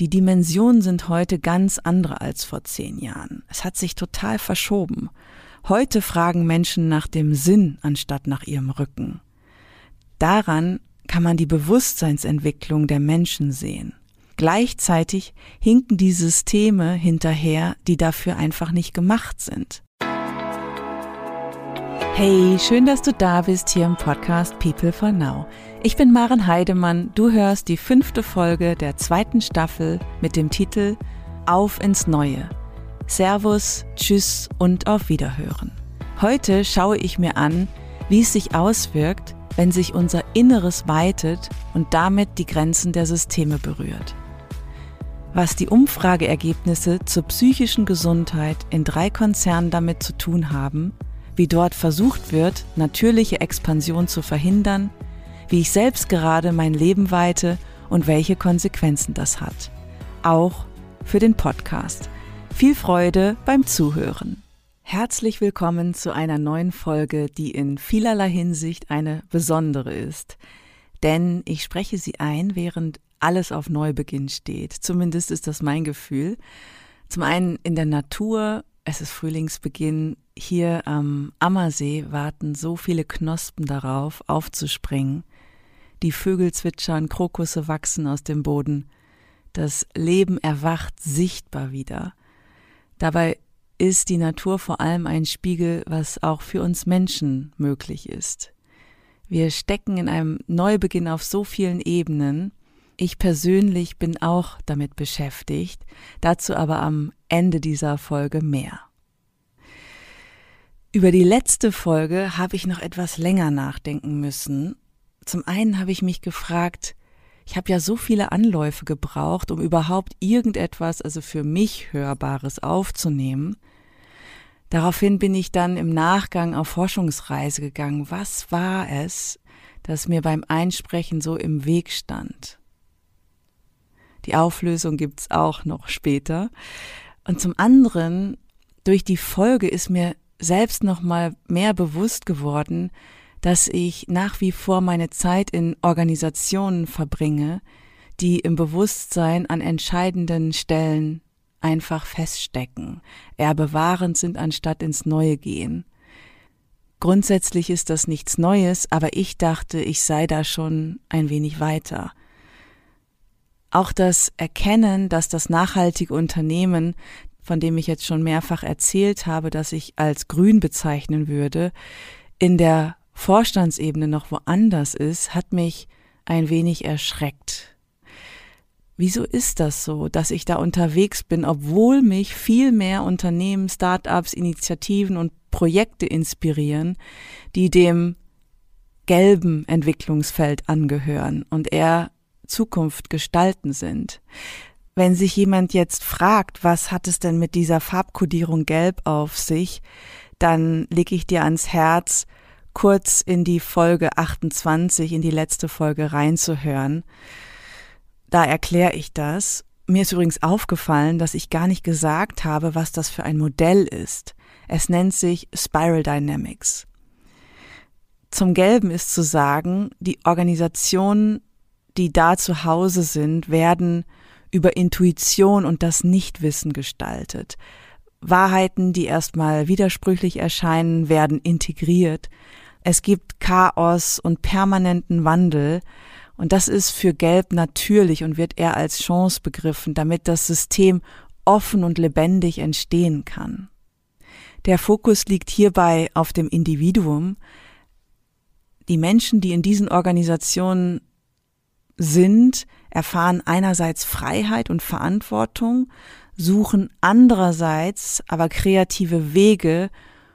Die Dimensionen sind heute ganz andere als vor zehn Jahren. Es hat sich total verschoben. Heute fragen Menschen nach dem Sinn anstatt nach ihrem Rücken. Daran kann man die Bewusstseinsentwicklung der Menschen sehen. Gleichzeitig hinken die Systeme hinterher, die dafür einfach nicht gemacht sind. Hey, schön, dass du da bist hier im Podcast People for Now. Ich bin Maren Heidemann. Du hörst die fünfte Folge der zweiten Staffel mit dem Titel Auf ins Neue. Servus, Tschüss und auf Wiederhören. Heute schaue ich mir an, wie es sich auswirkt, wenn sich unser Inneres weitet und damit die Grenzen der Systeme berührt. Was die Umfrageergebnisse zur psychischen Gesundheit in drei Konzernen damit zu tun haben, wie dort versucht wird, natürliche Expansion zu verhindern, wie ich selbst gerade mein Leben weite und welche Konsequenzen das hat. Auch für den Podcast. Viel Freude beim Zuhören. Herzlich willkommen zu einer neuen Folge, die in vielerlei Hinsicht eine besondere ist. Denn ich spreche sie ein, während alles auf Neubeginn steht. Zumindest ist das mein Gefühl. Zum einen in der Natur, es ist Frühlingsbeginn. Hier am Ammersee warten so viele Knospen darauf, aufzuspringen. Die Vögel zwitschern, Krokusse wachsen aus dem Boden. Das Leben erwacht sichtbar wieder. Dabei ist die Natur vor allem ein Spiegel, was auch für uns Menschen möglich ist. Wir stecken in einem Neubeginn auf so vielen Ebenen. Ich persönlich bin auch damit beschäftigt, dazu aber am Ende dieser Folge mehr. Über die letzte Folge habe ich noch etwas länger nachdenken müssen. Zum einen habe ich mich gefragt, ich habe ja so viele Anläufe gebraucht, um überhaupt irgendetwas, also für mich Hörbares aufzunehmen. Daraufhin bin ich dann im Nachgang auf Forschungsreise gegangen. Was war es, das mir beim Einsprechen so im Weg stand? Die Auflösung gibt's auch noch später. Und zum anderen, durch die Folge ist mir selbst noch mal mehr bewusst geworden, dass ich nach wie vor meine Zeit in Organisationen verbringe, die im Bewusstsein an entscheidenden Stellen einfach feststecken, eher bewahrend sind, anstatt ins Neue gehen. Grundsätzlich ist das nichts Neues, aber ich dachte, ich sei da schon ein wenig weiter. Auch das Erkennen, dass das nachhaltige Unternehmen, von dem ich jetzt schon mehrfach erzählt habe, dass ich als grün bezeichnen würde, in der Vorstandsebene noch woanders ist, hat mich ein wenig erschreckt. Wieso ist das so, dass ich da unterwegs bin, obwohl mich viel mehr Unternehmen, Start-ups, Initiativen und Projekte inspirieren, die dem gelben Entwicklungsfeld angehören und eher Zukunft gestalten sind? Wenn sich jemand jetzt fragt, was hat es denn mit dieser Farbkodierung gelb auf sich, dann lege ich dir ans Herz, kurz in die Folge 28, in die letzte Folge reinzuhören. Da erkläre ich das. Mir ist übrigens aufgefallen, dass ich gar nicht gesagt habe, was das für ein Modell ist. Es nennt sich Spiral Dynamics. Zum Gelben ist zu sagen, die Organisationen, die da zu Hause sind, werden über Intuition und das Nichtwissen gestaltet. Wahrheiten, die erstmal widersprüchlich erscheinen, werden integriert. Es gibt Chaos und permanenten Wandel. Und das ist für Gelb natürlich und wird eher als Chance begriffen, damit das System offen und lebendig entstehen kann. Der Fokus liegt hierbei auf dem Individuum. Die Menschen, die in diesen Organisationen sind, erfahren einerseits Freiheit und Verantwortung, suchen andererseits aber kreative Wege,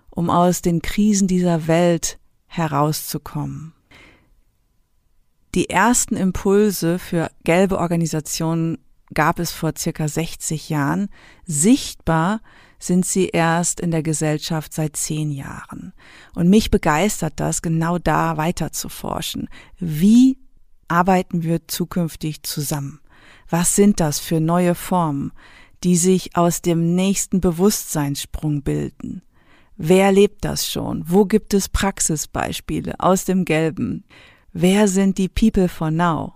um aus den Krisen dieser Welt herauszukommen. Die ersten Impulse für gelbe Organisationen gab es vor circa 60 Jahren. Sichtbar sind sie erst in der Gesellschaft seit zehn Jahren. Und mich begeistert das, genau da weiter zu forschen. Wie arbeiten wir zukünftig zusammen? Was sind das für neue Formen, die sich aus dem nächsten Bewusstseinssprung bilden? Wer lebt das schon? Wo gibt es Praxisbeispiele aus dem Gelben? Wer sind die People for Now?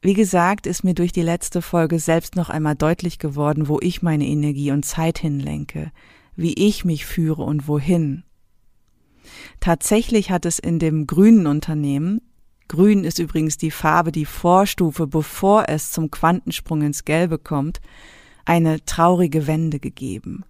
Wie gesagt, ist mir durch die letzte Folge selbst noch einmal deutlich geworden, wo ich meine Energie und Zeit hinlenke, wie ich mich führe und wohin. Tatsächlich hat es in dem grünen Unternehmen, grün ist übrigens die Farbe, die Vorstufe, bevor es zum Quantensprung ins Gelbe kommt, eine traurige Wende gegeben.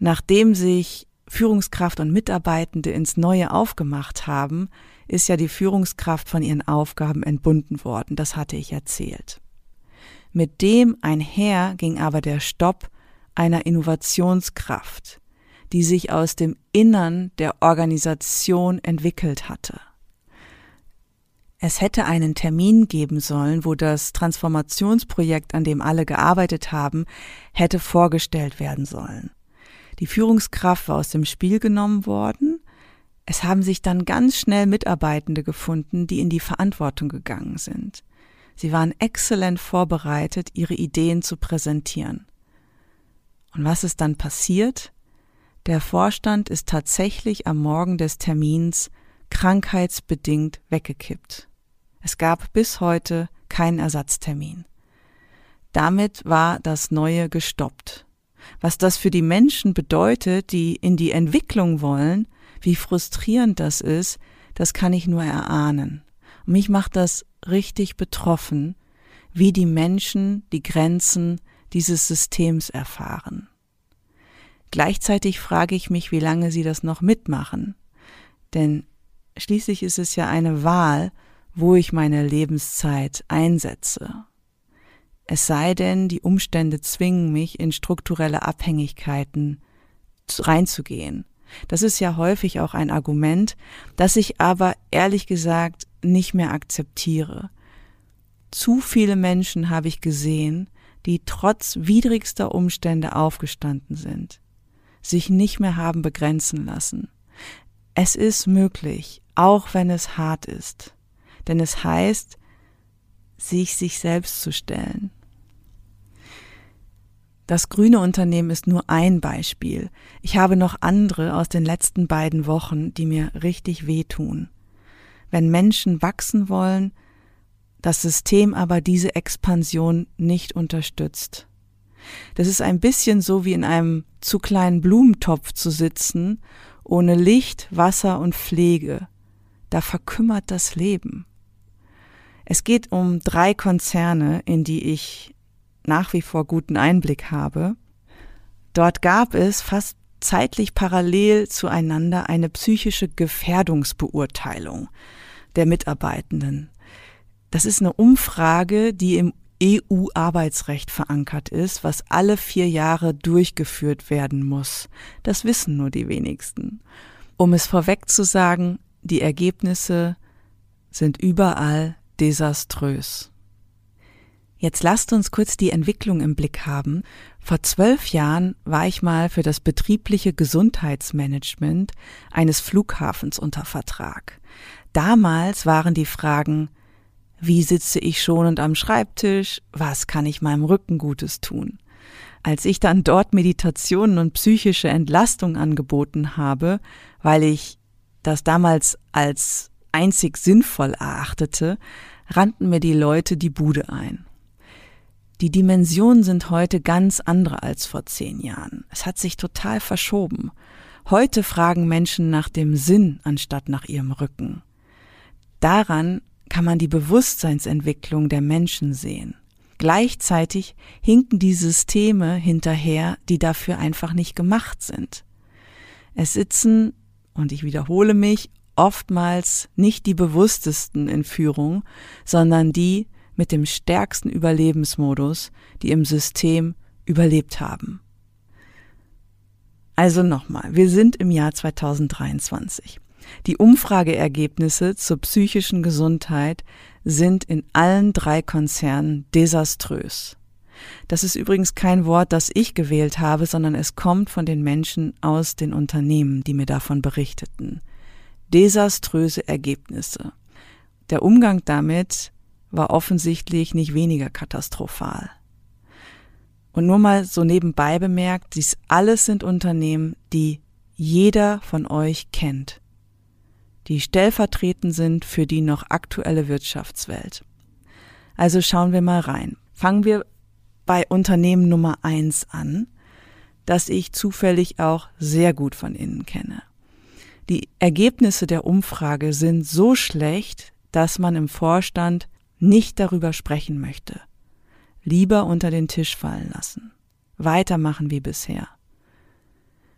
Nachdem sich Führungskraft und Mitarbeitende ins Neue aufgemacht haben, ist ja die Führungskraft von ihren Aufgaben entbunden worden, das hatte ich erzählt. Mit dem einher ging aber der Stopp einer Innovationskraft, die sich aus dem Innern der Organisation entwickelt hatte. Es hätte einen Termin geben sollen, wo das Transformationsprojekt, an dem alle gearbeitet haben, hätte vorgestellt werden sollen. Die Führungskraft war aus dem Spiel genommen worden. Es haben sich dann ganz schnell Mitarbeitende gefunden, die in die Verantwortung gegangen sind. Sie waren exzellent vorbereitet, ihre Ideen zu präsentieren. Und was ist dann passiert? Der Vorstand ist tatsächlich am Morgen des Termins krankheitsbedingt weggekippt. Es gab bis heute keinen Ersatztermin. Damit war das Neue gestoppt. Was das für die Menschen bedeutet, die in die Entwicklung wollen, wie frustrierend das ist, das kann ich nur erahnen. Mich macht das richtig betroffen, wie die Menschen die Grenzen dieses Systems erfahren. Gleichzeitig frage ich mich, wie lange sie das noch mitmachen. Denn schließlich ist es ja eine Wahl, wo ich meine Lebenszeit einsetze. Es sei denn, die Umstände zwingen mich, in strukturelle Abhängigkeiten reinzugehen. Das ist ja häufig auch ein Argument, das ich aber ehrlich gesagt nicht mehr akzeptiere. Zu viele Menschen habe ich gesehen, die trotz widrigster Umstände aufgestanden sind sich nicht mehr haben begrenzen lassen. Es ist möglich, auch wenn es hart ist, denn es heißt, sich sich selbst zu stellen. Das grüne Unternehmen ist nur ein Beispiel. Ich habe noch andere aus den letzten beiden Wochen, die mir richtig wehtun. Wenn Menschen wachsen wollen, das System aber diese Expansion nicht unterstützt. Das ist ein bisschen so wie in einem zu kleinen Blumentopf zu sitzen, ohne Licht, Wasser und Pflege. Da verkümmert das Leben. Es geht um drei Konzerne, in die ich nach wie vor guten Einblick habe. Dort gab es fast zeitlich parallel zueinander eine psychische Gefährdungsbeurteilung der Mitarbeitenden. Das ist eine Umfrage, die im EU-Arbeitsrecht verankert ist, was alle vier Jahre durchgeführt werden muss. Das wissen nur die wenigsten. Um es vorweg zu sagen, die Ergebnisse sind überall desaströs. Jetzt lasst uns kurz die Entwicklung im Blick haben. Vor zwölf Jahren war ich mal für das betriebliche Gesundheitsmanagement eines Flughafens unter Vertrag. Damals waren die Fragen wie sitze ich schonend am Schreibtisch? Was kann ich meinem Rücken Gutes tun? Als ich dann dort Meditationen und psychische Entlastung angeboten habe, weil ich das damals als einzig sinnvoll erachtete, rannten mir die Leute die Bude ein. Die Dimensionen sind heute ganz andere als vor zehn Jahren. Es hat sich total verschoben. Heute fragen Menschen nach dem Sinn anstatt nach ihrem Rücken. Daran kann man die Bewusstseinsentwicklung der Menschen sehen. Gleichzeitig hinken die Systeme hinterher, die dafür einfach nicht gemacht sind. Es sitzen, und ich wiederhole mich, oftmals nicht die bewusstesten in Führung, sondern die mit dem stärksten Überlebensmodus, die im System überlebt haben. Also nochmal, wir sind im Jahr 2023. Die Umfrageergebnisse zur psychischen Gesundheit sind in allen drei Konzernen desaströs. Das ist übrigens kein Wort, das ich gewählt habe, sondern es kommt von den Menschen aus den Unternehmen, die mir davon berichteten. Desaströse Ergebnisse. Der Umgang damit war offensichtlich nicht weniger katastrophal. Und nur mal so nebenbei bemerkt, dies alles sind Unternehmen, die jeder von euch kennt die stellvertretend sind für die noch aktuelle Wirtschaftswelt. Also schauen wir mal rein. Fangen wir bei Unternehmen Nummer eins an, das ich zufällig auch sehr gut von innen kenne. Die Ergebnisse der Umfrage sind so schlecht, dass man im Vorstand nicht darüber sprechen möchte. Lieber unter den Tisch fallen lassen. Weitermachen wie bisher.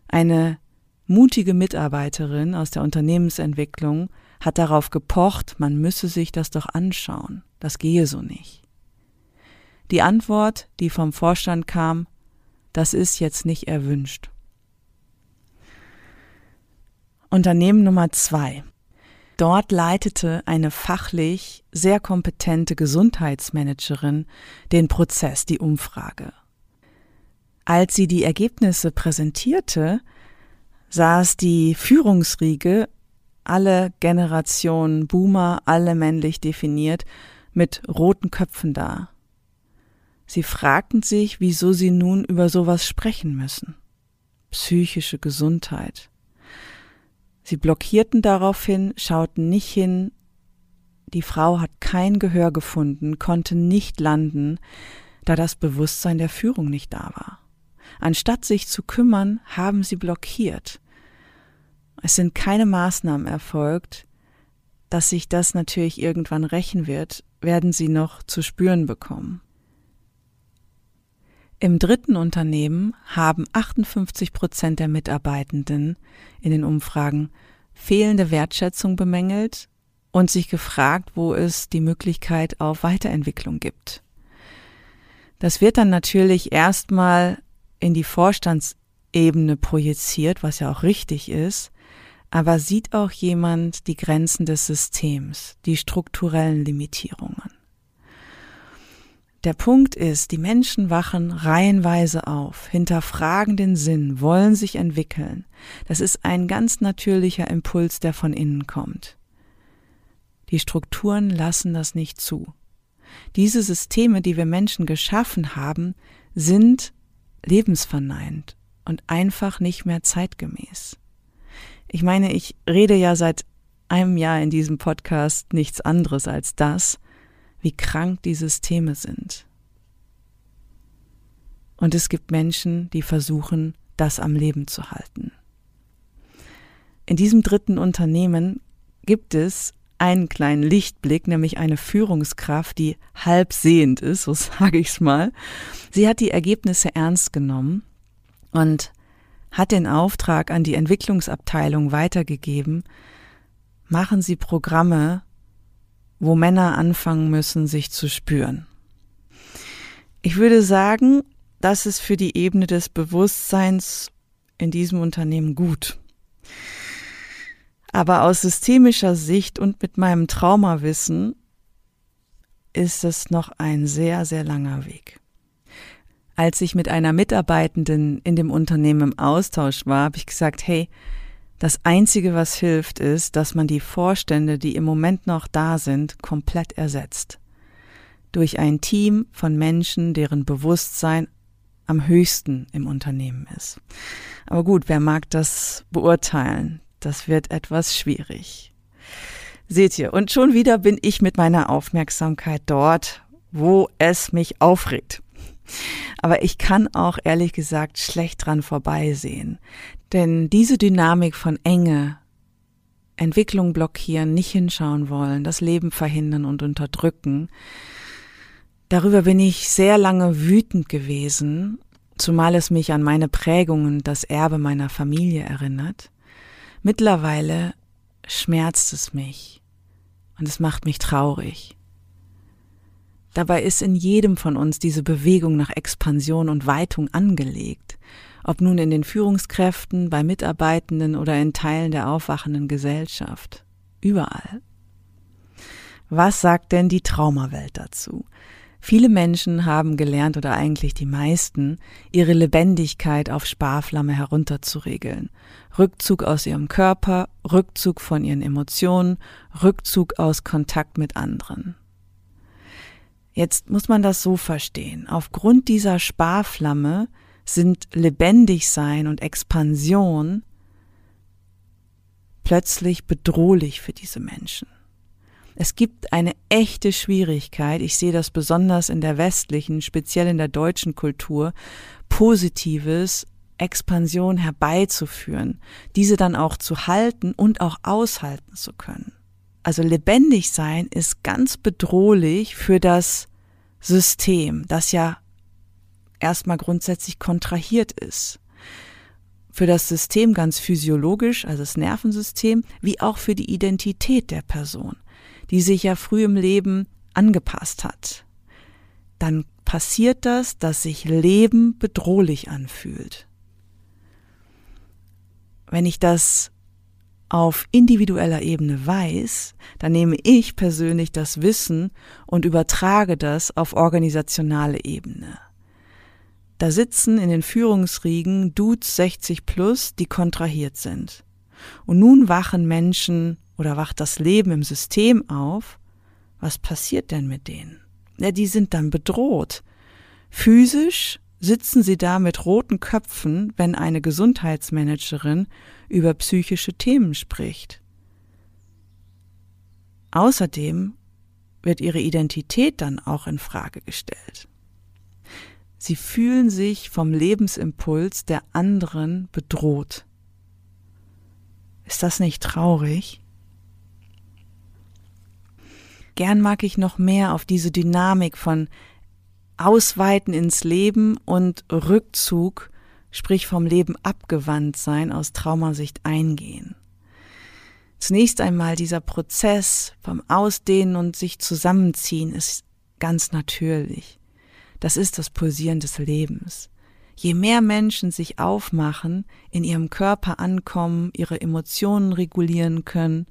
Eine mutige Mitarbeiterin aus der Unternehmensentwicklung hat darauf gepocht, man müsse sich das doch anschauen. Das gehe so nicht. Die Antwort, die vom Vorstand kam, das ist jetzt nicht erwünscht. Unternehmen Nummer zwei. Dort leitete eine fachlich sehr kompetente Gesundheitsmanagerin den Prozess, die Umfrage. Als sie die Ergebnisse präsentierte, saß die Führungsriege, alle Generationen Boomer, alle männlich definiert, mit roten Köpfen da. Sie fragten sich, wieso sie nun über sowas sprechen müssen. Psychische Gesundheit. Sie blockierten daraufhin, schauten nicht hin. Die Frau hat kein Gehör gefunden, konnte nicht landen, da das Bewusstsein der Führung nicht da war. Anstatt sich zu kümmern, haben sie blockiert. Es sind keine Maßnahmen erfolgt, dass sich das natürlich irgendwann rächen wird, werden sie noch zu spüren bekommen. Im dritten Unternehmen haben 58 Prozent der Mitarbeitenden in den Umfragen fehlende Wertschätzung bemängelt und sich gefragt, wo es die Möglichkeit auf Weiterentwicklung gibt. Das wird dann natürlich erstmal in die Vorstandsebene projiziert, was ja auch richtig ist, aber sieht auch jemand die Grenzen des Systems, die strukturellen Limitierungen. Der Punkt ist, die Menschen wachen reihenweise auf, hinterfragen den Sinn, wollen sich entwickeln. Das ist ein ganz natürlicher Impuls, der von innen kommt. Die Strukturen lassen das nicht zu. Diese Systeme, die wir Menschen geschaffen haben, sind lebensverneint und einfach nicht mehr zeitgemäß. Ich meine, ich rede ja seit einem Jahr in diesem Podcast nichts anderes als das, wie krank die Systeme sind. Und es gibt Menschen, die versuchen, das am Leben zu halten. In diesem dritten Unternehmen gibt es einen kleinen Lichtblick, nämlich eine Führungskraft, die halb sehend ist, so sage ich's mal. Sie hat die Ergebnisse ernst genommen und hat den Auftrag an die Entwicklungsabteilung weitergegeben, machen Sie Programme wo Männer anfangen müssen, sich zu spüren. Ich würde sagen, das ist für die Ebene des Bewusstseins in diesem Unternehmen gut. Aber aus systemischer Sicht und mit meinem Traumawissen ist es noch ein sehr, sehr langer Weg. Als ich mit einer Mitarbeitenden in dem Unternehmen im Austausch war, habe ich gesagt, hey, das Einzige, was hilft, ist, dass man die Vorstände, die im Moment noch da sind, komplett ersetzt. Durch ein Team von Menschen, deren Bewusstsein am höchsten im Unternehmen ist. Aber gut, wer mag das beurteilen? Das wird etwas schwierig. Seht ihr, und schon wieder bin ich mit meiner Aufmerksamkeit dort, wo es mich aufregt. Aber ich kann auch ehrlich gesagt schlecht dran vorbeisehen. Denn diese Dynamik von Enge, Entwicklung blockieren, nicht hinschauen wollen, das Leben verhindern und unterdrücken, darüber bin ich sehr lange wütend gewesen, zumal es mich an meine Prägungen, das Erbe meiner Familie erinnert. Mittlerweile schmerzt es mich und es macht mich traurig. Dabei ist in jedem von uns diese Bewegung nach Expansion und Weitung angelegt, ob nun in den Führungskräften, bei Mitarbeitenden oder in Teilen der aufwachenden Gesellschaft. Überall. Was sagt denn die Traumawelt dazu? Viele Menschen haben gelernt oder eigentlich die meisten, ihre Lebendigkeit auf Sparflamme herunterzuregeln. Rückzug aus ihrem Körper, Rückzug von ihren Emotionen, Rückzug aus Kontakt mit anderen. Jetzt muss man das so verstehen. Aufgrund dieser Sparflamme sind lebendig sein und Expansion plötzlich bedrohlich für diese Menschen. Es gibt eine echte Schwierigkeit, ich sehe das besonders in der westlichen, speziell in der deutschen Kultur, Positives, Expansion herbeizuführen, diese dann auch zu halten und auch aushalten zu können. Also lebendig sein ist ganz bedrohlich für das System, das ja erstmal grundsätzlich kontrahiert ist. Für das System ganz physiologisch, also das Nervensystem, wie auch für die Identität der Person die sich ja früh im Leben angepasst hat, dann passiert das, dass sich Leben bedrohlich anfühlt. Wenn ich das auf individueller Ebene weiß, dann nehme ich persönlich das Wissen und übertrage das auf organisationale Ebene. Da sitzen in den Führungsriegen Dudes 60 plus, die kontrahiert sind. Und nun wachen Menschen oder wacht das Leben im System auf, was passiert denn mit denen? Ja, die sind dann bedroht. Physisch sitzen sie da mit roten Köpfen, wenn eine Gesundheitsmanagerin über psychische Themen spricht. Außerdem wird ihre Identität dann auch in Frage gestellt. Sie fühlen sich vom Lebensimpuls der anderen bedroht. Ist das nicht traurig? Gern mag ich noch mehr auf diese Dynamik von Ausweiten ins Leben und Rückzug, sprich vom Leben abgewandt sein, aus Traumasicht eingehen. Zunächst einmal dieser Prozess vom Ausdehnen und sich zusammenziehen ist ganz natürlich. Das ist das Pulsieren des Lebens. Je mehr Menschen sich aufmachen, in ihrem Körper ankommen, ihre Emotionen regulieren können,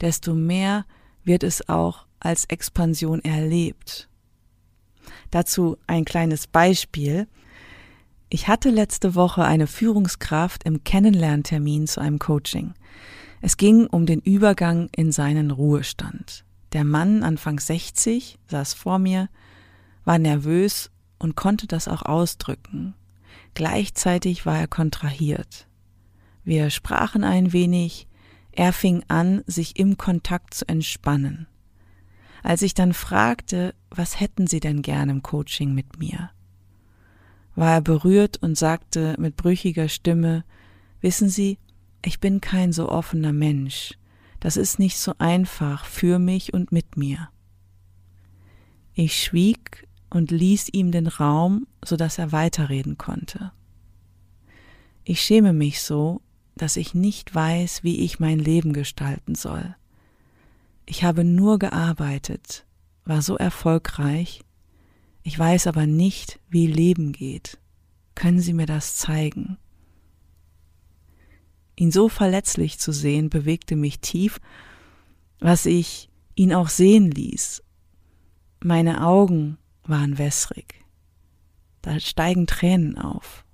desto mehr wird es auch als Expansion erlebt. Dazu ein kleines Beispiel. Ich hatte letzte Woche eine Führungskraft im Kennenlerntermin zu einem Coaching. Es ging um den Übergang in seinen Ruhestand. Der Mann, Anfang 60, saß vor mir, war nervös und konnte das auch ausdrücken. Gleichzeitig war er kontrahiert. Wir sprachen ein wenig, er fing an, sich im Kontakt zu entspannen. Als ich dann fragte, was hätten Sie denn gern im Coaching mit mir, war er berührt und sagte mit brüchiger Stimme, Wissen Sie, ich bin kein so offener Mensch. Das ist nicht so einfach für mich und mit mir. Ich schwieg und ließ ihm den Raum, so dass er weiterreden konnte. Ich schäme mich so, dass ich nicht weiß, wie ich mein Leben gestalten soll. Ich habe nur gearbeitet, war so erfolgreich, ich weiß aber nicht, wie Leben geht. Können Sie mir das zeigen? Ihn so verletzlich zu sehen, bewegte mich tief, was ich ihn auch sehen ließ. Meine Augen waren wässrig. Da steigen Tränen auf.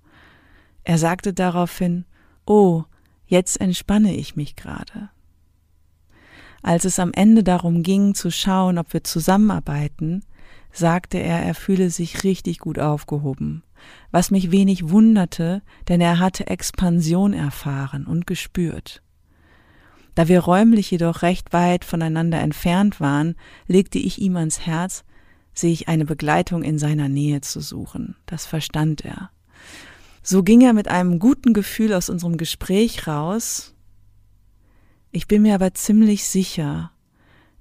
Er sagte daraufhin, Oh, jetzt entspanne ich mich gerade. Als es am Ende darum ging zu schauen, ob wir zusammenarbeiten, sagte er, er fühle sich richtig gut aufgehoben, was mich wenig wunderte, denn er hatte Expansion erfahren und gespürt. Da wir räumlich jedoch recht weit voneinander entfernt waren, legte ich ihm ans Herz, sich eine Begleitung in seiner Nähe zu suchen. Das verstand er. So ging er mit einem guten Gefühl aus unserem Gespräch raus ich bin mir aber ziemlich sicher,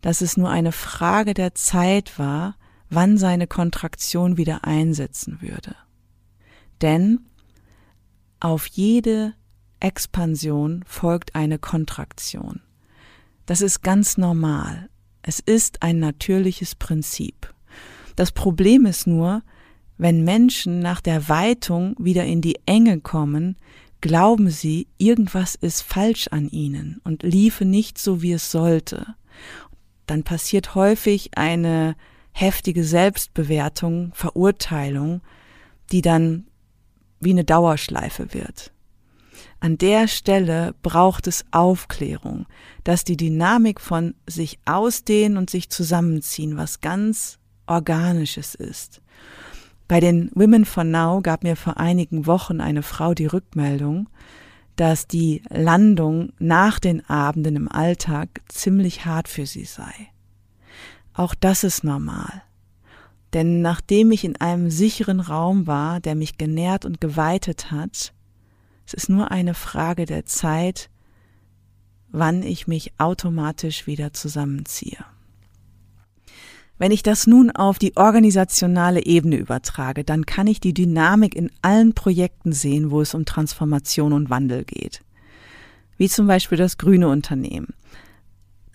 dass es nur eine Frage der Zeit war, wann seine Kontraktion wieder einsetzen würde. Denn auf jede Expansion folgt eine Kontraktion. Das ist ganz normal. Es ist ein natürliches Prinzip. Das Problem ist nur, wenn Menschen nach der Weitung wieder in die Enge kommen, glauben sie, irgendwas ist falsch an ihnen und liefe nicht so, wie es sollte. Dann passiert häufig eine heftige Selbstbewertung, Verurteilung, die dann wie eine Dauerschleife wird. An der Stelle braucht es Aufklärung, dass die Dynamik von sich ausdehnen und sich zusammenziehen, was ganz Organisches ist. Bei den Women for Now gab mir vor einigen Wochen eine Frau die Rückmeldung, dass die Landung nach den Abenden im Alltag ziemlich hart für sie sei. Auch das ist normal. Denn nachdem ich in einem sicheren Raum war, der mich genährt und geweitet hat, es ist nur eine Frage der Zeit, wann ich mich automatisch wieder zusammenziehe. Wenn ich das nun auf die organisationale Ebene übertrage, dann kann ich die Dynamik in allen Projekten sehen, wo es um Transformation und Wandel geht. Wie zum Beispiel das grüne Unternehmen.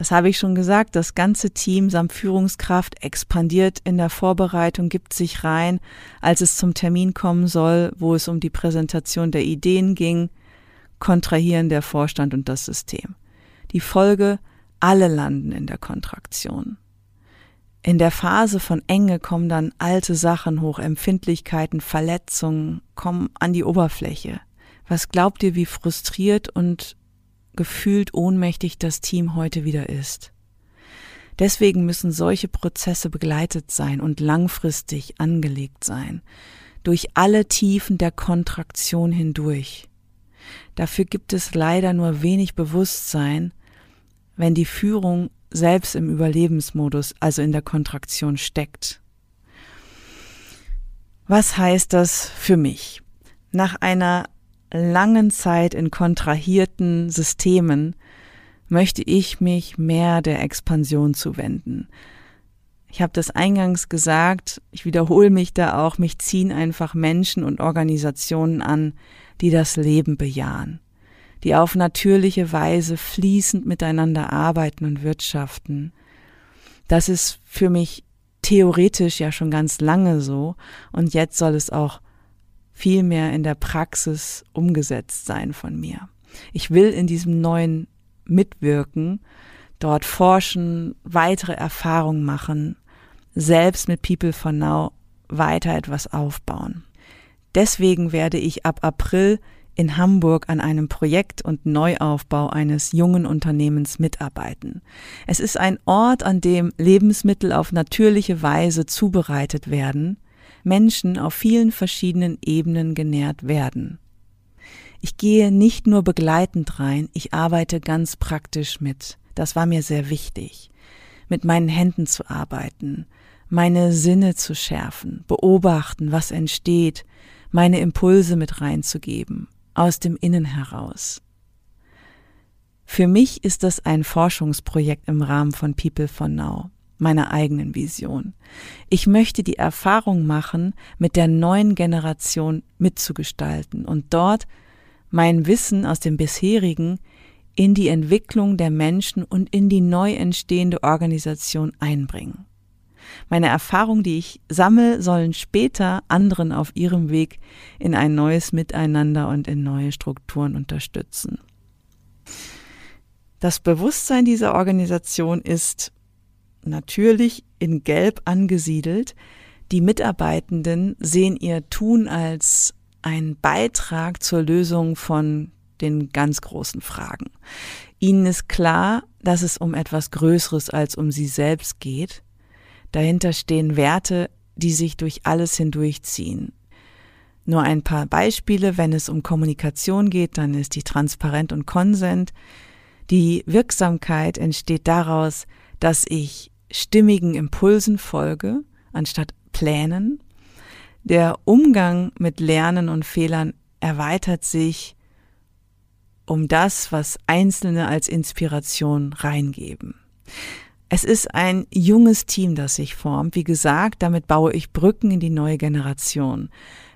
Das habe ich schon gesagt, das ganze Team samt Führungskraft expandiert in der Vorbereitung, gibt sich rein, als es zum Termin kommen soll, wo es um die Präsentation der Ideen ging, kontrahieren der Vorstand und das System. Die Folge, alle landen in der Kontraktion. In der Phase von Enge kommen dann alte Sachen hoch, Empfindlichkeiten, Verletzungen kommen an die Oberfläche. Was glaubt ihr, wie frustriert und gefühlt ohnmächtig das Team heute wieder ist? Deswegen müssen solche Prozesse begleitet sein und langfristig angelegt sein, durch alle Tiefen der Kontraktion hindurch. Dafür gibt es leider nur wenig Bewusstsein, wenn die Führung selbst im Überlebensmodus, also in der Kontraktion steckt. Was heißt das für mich? Nach einer langen Zeit in kontrahierten Systemen möchte ich mich mehr der Expansion zuwenden. Ich habe das eingangs gesagt, ich wiederhole mich da auch, mich ziehen einfach Menschen und Organisationen an, die das Leben bejahen die auf natürliche Weise fließend miteinander arbeiten und wirtschaften. Das ist für mich theoretisch ja schon ganz lange so und jetzt soll es auch viel mehr in der Praxis umgesetzt sein von mir. Ich will in diesem neuen mitwirken, dort forschen, weitere Erfahrungen machen, selbst mit People for Now weiter etwas aufbauen. Deswegen werde ich ab April in Hamburg an einem Projekt und Neuaufbau eines jungen Unternehmens mitarbeiten. Es ist ein Ort, an dem Lebensmittel auf natürliche Weise zubereitet werden, Menschen auf vielen verschiedenen Ebenen genährt werden. Ich gehe nicht nur begleitend rein, ich arbeite ganz praktisch mit. Das war mir sehr wichtig. Mit meinen Händen zu arbeiten, meine Sinne zu schärfen, beobachten, was entsteht, meine Impulse mit reinzugeben, aus dem Innen heraus. Für mich ist das ein Forschungsprojekt im Rahmen von People for Now, meiner eigenen Vision. Ich möchte die Erfahrung machen, mit der neuen Generation mitzugestalten und dort mein Wissen aus dem bisherigen in die Entwicklung der Menschen und in die neu entstehende Organisation einbringen. Meine Erfahrungen, die ich sammle, sollen später anderen auf ihrem Weg in ein neues Miteinander und in neue Strukturen unterstützen. Das Bewusstsein dieser Organisation ist natürlich in Gelb angesiedelt. Die Mitarbeitenden sehen ihr Tun als einen Beitrag zur Lösung von den ganz großen Fragen. Ihnen ist klar, dass es um etwas Größeres als um sie selbst geht Dahinter stehen Werte, die sich durch alles hindurchziehen. Nur ein paar Beispiele, wenn es um Kommunikation geht, dann ist die transparent und konsent. Die Wirksamkeit entsteht daraus, dass ich stimmigen Impulsen folge, anstatt Plänen. Der Umgang mit Lernen und Fehlern erweitert sich um das, was Einzelne als Inspiration reingeben. Es ist ein junges Team, das sich formt. Wie gesagt, damit baue ich Brücken in die neue Generation.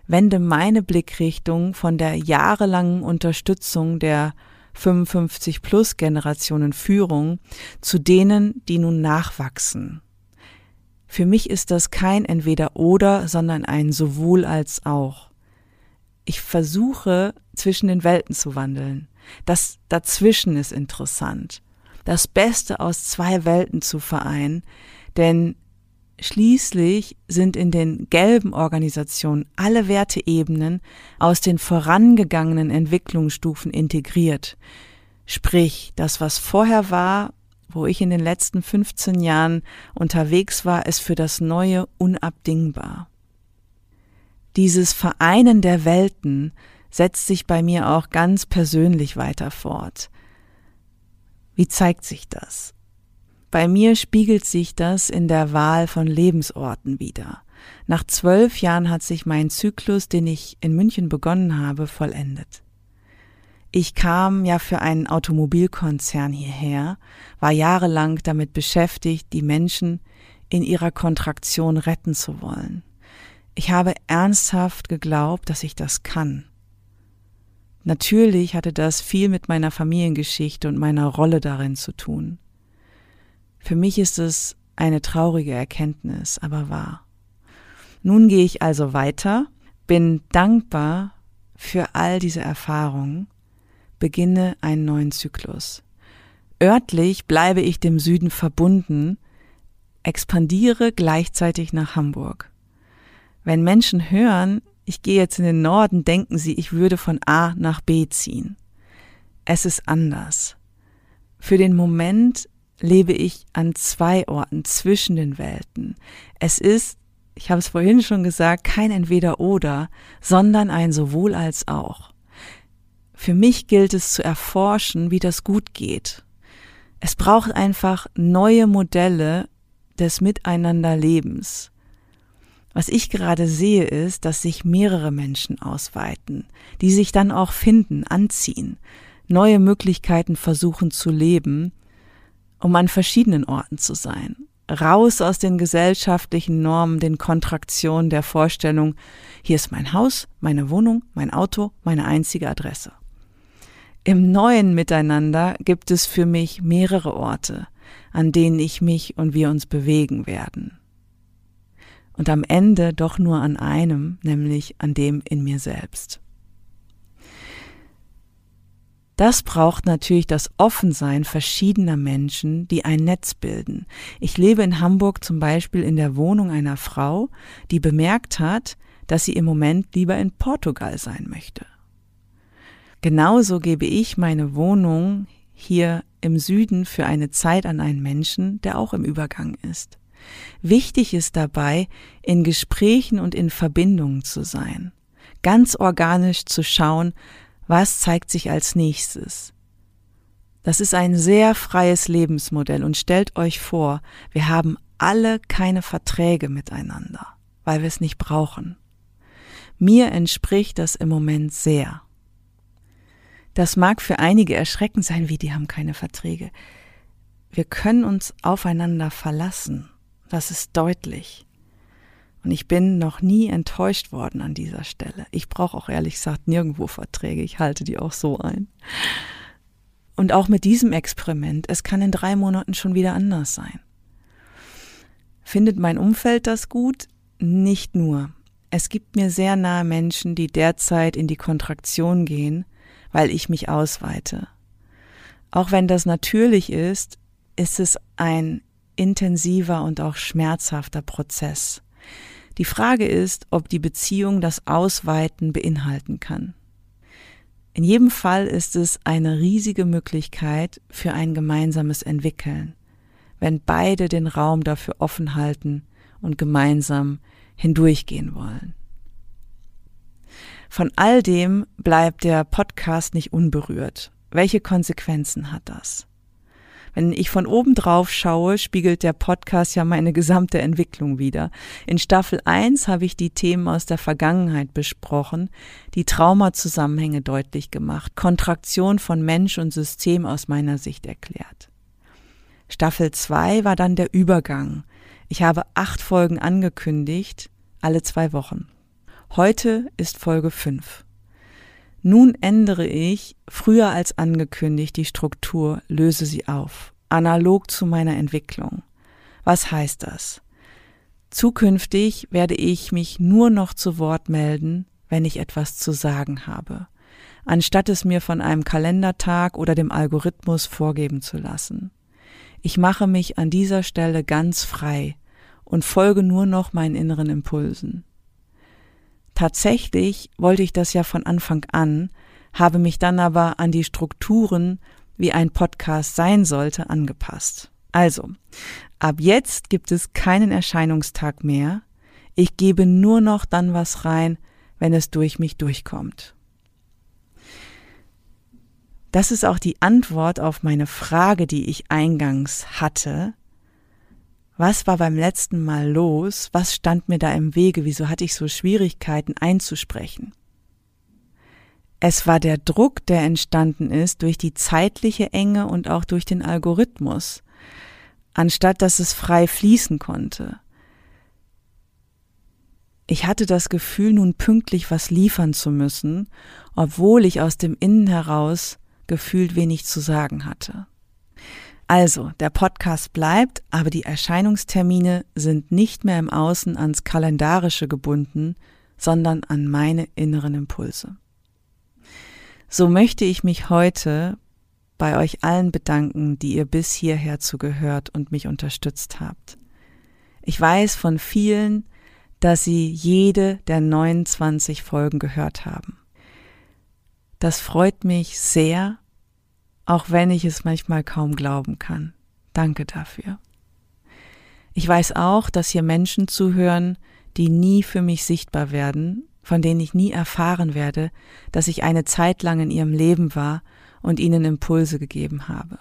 Wende meine Blickrichtung von der jahrelangen Unterstützung der 55 plus Generationen Führung zu denen, die nun nachwachsen. Für mich ist das kein entweder oder, sondern ein sowohl als auch. Ich versuche zwischen den Welten zu wandeln. Das dazwischen ist interessant das Beste aus zwei Welten zu vereinen, denn Schließlich sind in den gelben Organisationen alle Werteebenen aus den vorangegangenen Entwicklungsstufen integriert. Sprich, das, was vorher war, wo ich in den letzten 15 Jahren unterwegs war, ist für das Neue unabdingbar. Dieses Vereinen der Welten setzt sich bei mir auch ganz persönlich weiter fort. Wie zeigt sich das? Bei mir spiegelt sich das in der Wahl von Lebensorten wieder. Nach zwölf Jahren hat sich mein Zyklus, den ich in München begonnen habe, vollendet. Ich kam ja für einen Automobilkonzern hierher, war jahrelang damit beschäftigt, die Menschen in ihrer Kontraktion retten zu wollen. Ich habe ernsthaft geglaubt, dass ich das kann. Natürlich hatte das viel mit meiner Familiengeschichte und meiner Rolle darin zu tun. Für mich ist es eine traurige Erkenntnis, aber wahr. Nun gehe ich also weiter, bin dankbar für all diese Erfahrungen, beginne einen neuen Zyklus. Örtlich bleibe ich dem Süden verbunden, expandiere gleichzeitig nach Hamburg. Wenn Menschen hören, ich gehe jetzt in den Norden, denken sie, ich würde von A nach B ziehen. Es ist anders. Für den Moment lebe ich an zwei Orten zwischen den Welten. Es ist, ich habe es vorhin schon gesagt, kein Entweder-Oder, sondern ein sowohl als auch. Für mich gilt es zu erforschen, wie das gut geht. Es braucht einfach neue Modelle des Miteinanderlebens. Was ich gerade sehe, ist, dass sich mehrere Menschen ausweiten, die sich dann auch finden, anziehen, neue Möglichkeiten versuchen zu leben, um an verschiedenen Orten zu sein. Raus aus den gesellschaftlichen Normen, den Kontraktionen der Vorstellung, hier ist mein Haus, meine Wohnung, mein Auto, meine einzige Adresse. Im neuen Miteinander gibt es für mich mehrere Orte, an denen ich mich und wir uns bewegen werden. Und am Ende doch nur an einem, nämlich an dem in mir selbst. Das braucht natürlich das Offensein verschiedener Menschen, die ein Netz bilden. Ich lebe in Hamburg zum Beispiel in der Wohnung einer Frau, die bemerkt hat, dass sie im Moment lieber in Portugal sein möchte. Genauso gebe ich meine Wohnung hier im Süden für eine Zeit an einen Menschen, der auch im Übergang ist. Wichtig ist dabei, in Gesprächen und in Verbindungen zu sein, ganz organisch zu schauen, was zeigt sich als nächstes? Das ist ein sehr freies Lebensmodell und stellt euch vor, wir haben alle keine Verträge miteinander, weil wir es nicht brauchen. Mir entspricht das im Moment sehr. Das mag für einige erschreckend sein, wie die haben keine Verträge. Wir können uns aufeinander verlassen. Das ist deutlich. Und ich bin noch nie enttäuscht worden an dieser Stelle. Ich brauche auch ehrlich gesagt nirgendwo Verträge. Ich halte die auch so ein. Und auch mit diesem Experiment, es kann in drei Monaten schon wieder anders sein. Findet mein Umfeld das gut? Nicht nur. Es gibt mir sehr nahe Menschen, die derzeit in die Kontraktion gehen, weil ich mich ausweite. Auch wenn das natürlich ist, ist es ein intensiver und auch schmerzhafter Prozess. Die Frage ist, ob die Beziehung das Ausweiten beinhalten kann. In jedem Fall ist es eine riesige Möglichkeit für ein gemeinsames Entwickeln, wenn beide den Raum dafür offen halten und gemeinsam hindurchgehen wollen. Von all dem bleibt der Podcast nicht unberührt. Welche Konsequenzen hat das? Wenn ich von oben drauf schaue, spiegelt der Podcast ja meine gesamte Entwicklung wieder. In Staffel 1 habe ich die Themen aus der Vergangenheit besprochen, die Traumazusammenhänge deutlich gemacht, Kontraktion von Mensch und System aus meiner Sicht erklärt. Staffel 2 war dann der Übergang. Ich habe acht Folgen angekündigt, alle zwei Wochen. Heute ist Folge 5. Nun ändere ich, früher als angekündigt, die Struktur, löse sie auf, analog zu meiner Entwicklung. Was heißt das? Zukünftig werde ich mich nur noch zu Wort melden, wenn ich etwas zu sagen habe, anstatt es mir von einem Kalendertag oder dem Algorithmus vorgeben zu lassen. Ich mache mich an dieser Stelle ganz frei und folge nur noch meinen inneren Impulsen. Tatsächlich wollte ich das ja von Anfang an, habe mich dann aber an die Strukturen, wie ein Podcast sein sollte, angepasst. Also, ab jetzt gibt es keinen Erscheinungstag mehr. Ich gebe nur noch dann was rein, wenn es durch mich durchkommt. das ist auch die Antwort auf meine Frage, die ich eingangs hatte. Was war beim letzten Mal los? Was stand mir da im Wege? Wieso hatte ich so Schwierigkeiten einzusprechen? Es war der Druck, der entstanden ist durch die zeitliche Enge und auch durch den Algorithmus, anstatt dass es frei fließen konnte. Ich hatte das Gefühl, nun pünktlich was liefern zu müssen, obwohl ich aus dem Innen heraus gefühlt wenig zu sagen hatte. Also, der Podcast bleibt, aber die Erscheinungstermine sind nicht mehr im Außen ans Kalendarische gebunden, sondern an meine inneren Impulse. So möchte ich mich heute bei euch allen bedanken, die ihr bis hierher zugehört und mich unterstützt habt. Ich weiß von vielen, dass sie jede der 29 Folgen gehört haben. Das freut mich sehr, auch wenn ich es manchmal kaum glauben kann. Danke dafür. Ich weiß auch, dass hier Menschen zuhören, die nie für mich sichtbar werden, von denen ich nie erfahren werde, dass ich eine Zeit lang in ihrem Leben war und ihnen Impulse gegeben habe.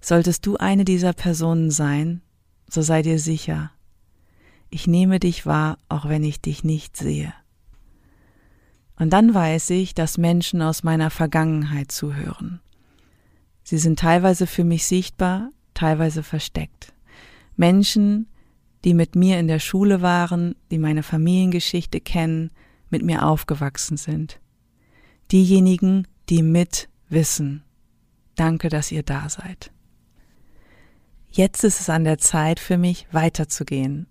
Solltest du eine dieser Personen sein, so sei dir sicher, ich nehme dich wahr, auch wenn ich dich nicht sehe. Und dann weiß ich, dass Menschen aus meiner Vergangenheit zuhören. Sie sind teilweise für mich sichtbar, teilweise versteckt. Menschen, die mit mir in der Schule waren, die meine Familiengeschichte kennen, mit mir aufgewachsen sind. Diejenigen, die mit wissen. Danke, dass ihr da seid. Jetzt ist es an der Zeit für mich weiterzugehen.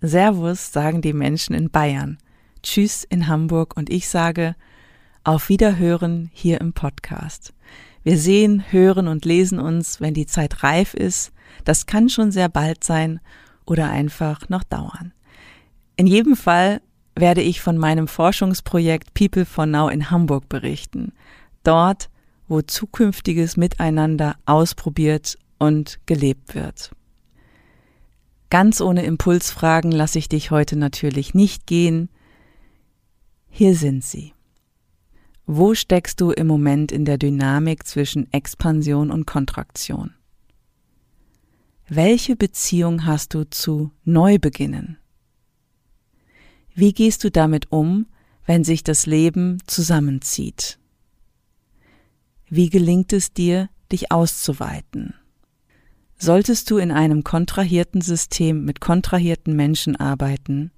Servus sagen die Menschen in Bayern. Tschüss in Hamburg und ich sage auf Wiederhören hier im Podcast. Wir sehen, hören und lesen uns, wenn die Zeit reif ist. Das kann schon sehr bald sein oder einfach noch dauern. In jedem Fall werde ich von meinem Forschungsprojekt People for Now in Hamburg berichten. Dort, wo zukünftiges Miteinander ausprobiert und gelebt wird. Ganz ohne Impulsfragen lasse ich dich heute natürlich nicht gehen. Hier sind sie. Wo steckst du im Moment in der Dynamik zwischen Expansion und Kontraktion? Welche Beziehung hast du zu Neubeginnen? Wie gehst du damit um, wenn sich das Leben zusammenzieht? Wie gelingt es dir, dich auszuweiten? Solltest du in einem kontrahierten System mit kontrahierten Menschen arbeiten,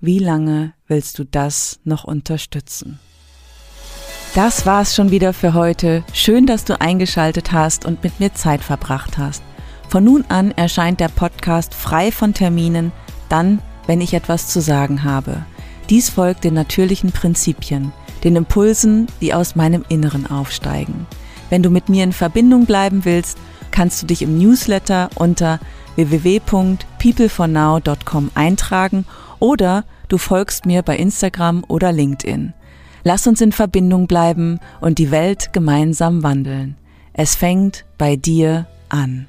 wie lange willst du das noch unterstützen? Das war's schon wieder für heute. Schön, dass du eingeschaltet hast und mit mir Zeit verbracht hast. Von nun an erscheint der Podcast frei von Terminen, dann, wenn ich etwas zu sagen habe. Dies folgt den natürlichen Prinzipien, den Impulsen, die aus meinem Inneren aufsteigen. Wenn du mit mir in Verbindung bleiben willst, kannst du dich im Newsletter unter www.peoplefornow.com eintragen oder du folgst mir bei Instagram oder LinkedIn. Lass uns in Verbindung bleiben und die Welt gemeinsam wandeln. Es fängt bei dir an.